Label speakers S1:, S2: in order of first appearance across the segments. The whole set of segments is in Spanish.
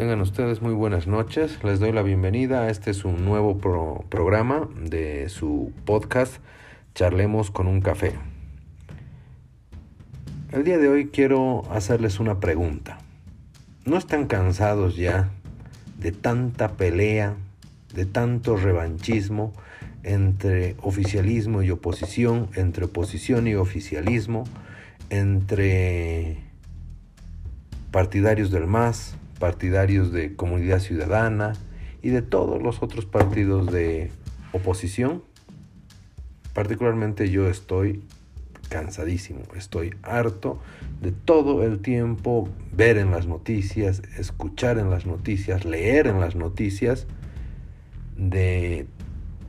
S1: Tengan ustedes muy buenas noches. Les doy la bienvenida a este es un nuevo programa de su podcast Charlemos con un café. El día de hoy quiero hacerles una pregunta. ¿No están cansados ya de tanta pelea, de tanto revanchismo entre oficialismo y oposición, entre oposición y oficialismo, entre partidarios del MAS, partidarios de Comunidad Ciudadana y de todos los otros partidos de oposición. Particularmente yo estoy cansadísimo, estoy harto de todo el tiempo ver en las noticias, escuchar en las noticias, leer en las noticias, de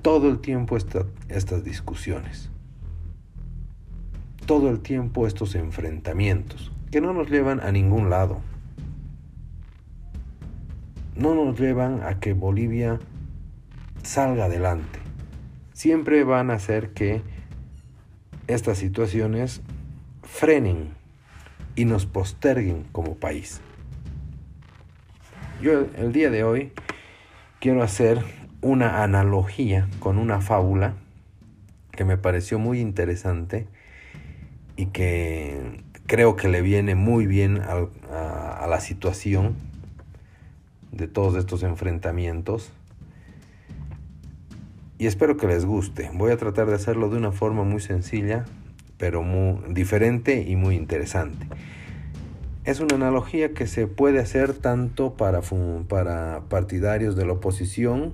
S1: todo el tiempo estas discusiones, todo el tiempo estos enfrentamientos que no nos llevan a ningún lado no nos llevan a que Bolivia salga adelante. Siempre van a hacer que estas situaciones frenen y nos posterguen como país. Yo el día de hoy quiero hacer una analogía con una fábula que me pareció muy interesante y que creo que le viene muy bien a, a la situación de todos estos enfrentamientos. Y espero que les guste. Voy a tratar de hacerlo de una forma muy sencilla, pero muy diferente y muy interesante. Es una analogía que se puede hacer tanto para, para partidarios de la oposición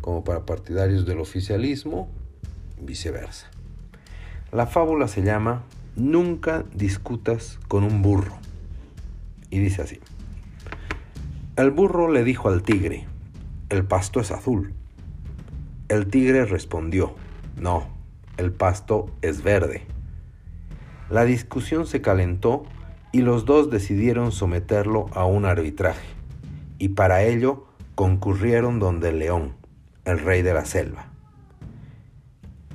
S1: como para partidarios del oficialismo, viceversa. La fábula se llama Nunca discutas con un burro. Y dice así. El burro le dijo al tigre, el pasto es azul. El tigre respondió, no, el pasto es verde. La discusión se calentó y los dos decidieron someterlo a un arbitraje, y para ello concurrieron donde el león, el rey de la selva.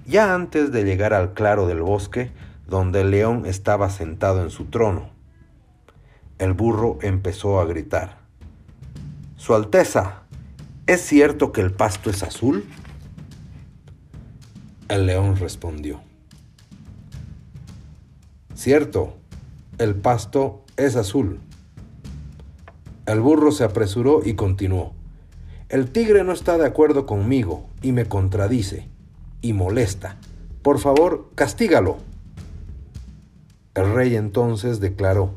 S1: Ya antes de llegar al claro del bosque, donde el león estaba sentado en su trono, el burro empezó a gritar. Su Alteza, ¿es cierto que el pasto es azul? El león respondió. Cierto, el pasto es azul. El burro se apresuró y continuó. El tigre no está de acuerdo conmigo y me contradice y molesta. Por favor, castígalo. El rey entonces declaró,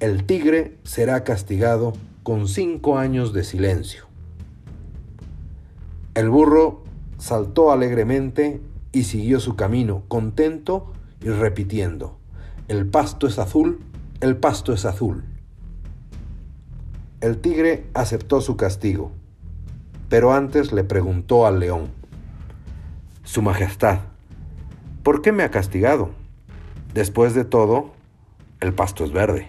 S1: el tigre será castigado con cinco años de silencio. El burro saltó alegremente y siguió su camino, contento y repitiendo, el pasto es azul, el pasto es azul. El tigre aceptó su castigo, pero antes le preguntó al león, Su Majestad, ¿por qué me ha castigado? Después de todo, el pasto es verde.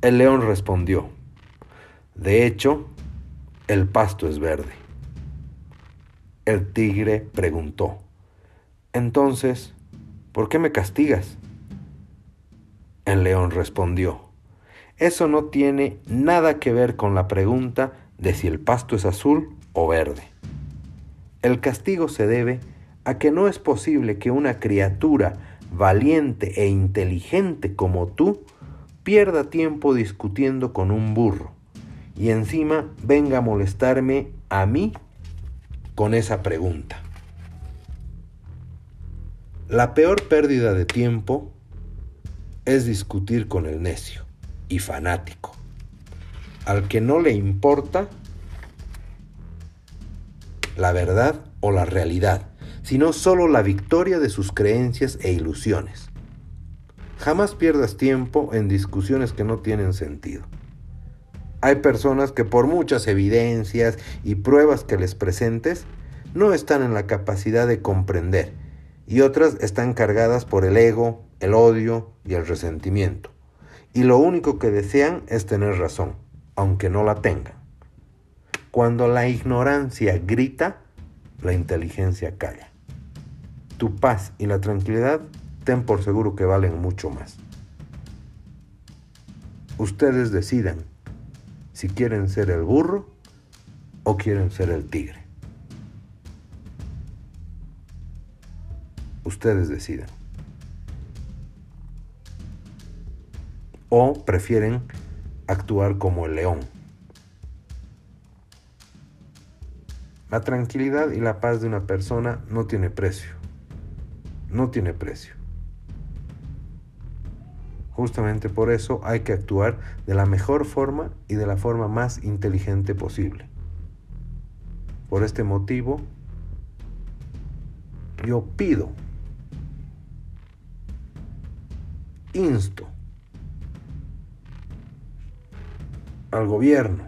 S1: El león respondió, de hecho, el pasto es verde. El tigre preguntó, entonces, ¿por qué me castigas? El león respondió, eso no tiene nada que ver con la pregunta de si el pasto es azul o verde. El castigo se debe a que no es posible que una criatura valiente e inteligente como tú pierda tiempo discutiendo con un burro y encima venga a molestarme a mí con esa pregunta. La peor pérdida de tiempo es discutir con el necio y fanático, al que no le importa la verdad o la realidad, sino solo la victoria de sus creencias e ilusiones. Jamás pierdas tiempo en discusiones que no tienen sentido. Hay personas que por muchas evidencias y pruebas que les presentes, no están en la capacidad de comprender y otras están cargadas por el ego, el odio y el resentimiento. Y lo único que desean es tener razón, aunque no la tengan. Cuando la ignorancia grita, la inteligencia calla. Tu paz y la tranquilidad ten por seguro que valen mucho más. Ustedes decidan si quieren ser el burro o quieren ser el tigre. Ustedes decidan. O prefieren actuar como el león. La tranquilidad y la paz de una persona no tiene precio. No tiene precio. Justamente por eso hay que actuar de la mejor forma y de la forma más inteligente posible. Por este motivo, yo pido, insto al gobierno,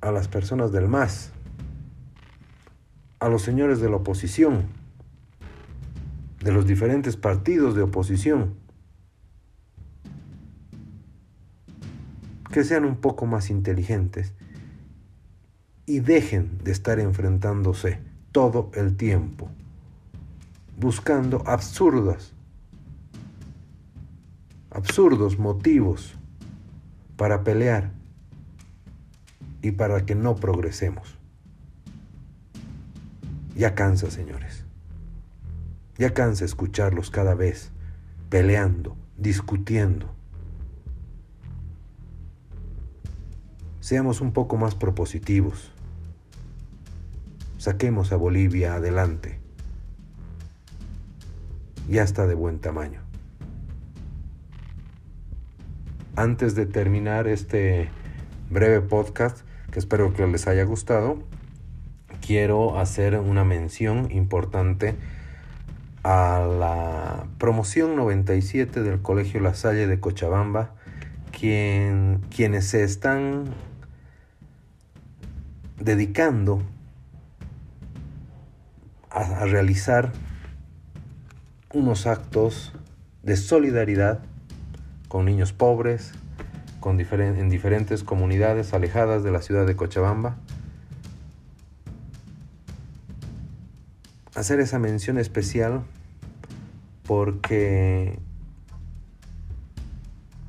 S1: a las personas del MAS, a los señores de la oposición, de los diferentes partidos de oposición, que sean un poco más inteligentes y dejen de estar enfrentándose todo el tiempo, buscando absurdas, absurdos motivos para pelear y para que no progresemos. Ya cansa, señores. Ya cansa escucharlos cada vez peleando, discutiendo. Seamos un poco más propositivos. Saquemos a Bolivia adelante. Ya está de buen tamaño. Antes de terminar este breve podcast, que espero que les haya gustado, quiero hacer una mención importante a la promoción 97 del Colegio La Salle de Cochabamba, quien, quienes se están dedicando a, realizar unos actos de solidaridad con niños pobres, con en diferentes comunidades alejadas de la ciudad de Cochabamba, hacer esa mención especial porque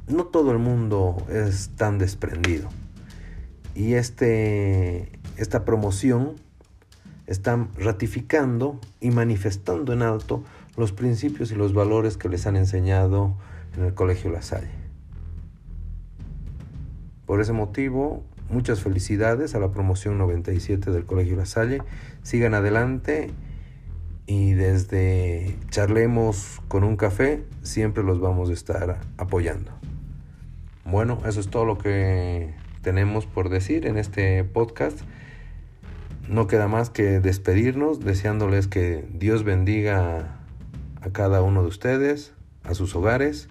S1: no todo el mundo es tan desprendido. Y este, esta promoción está ratificando y manifestando en alto los principios y los valores que les han enseñado en el Colegio La Salle. Por ese motivo, muchas felicidades a la promoción 97 del Colegio La Salle. Sigan adelante y desde charlemos con un café siempre los vamos a estar apoyando. Bueno, eso es todo lo que tenemos por decir en este podcast. No queda más que despedirnos deseándoles que Dios bendiga a cada uno de ustedes, a sus hogares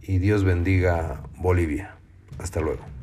S1: y Dios bendiga Bolivia. Hasta luego.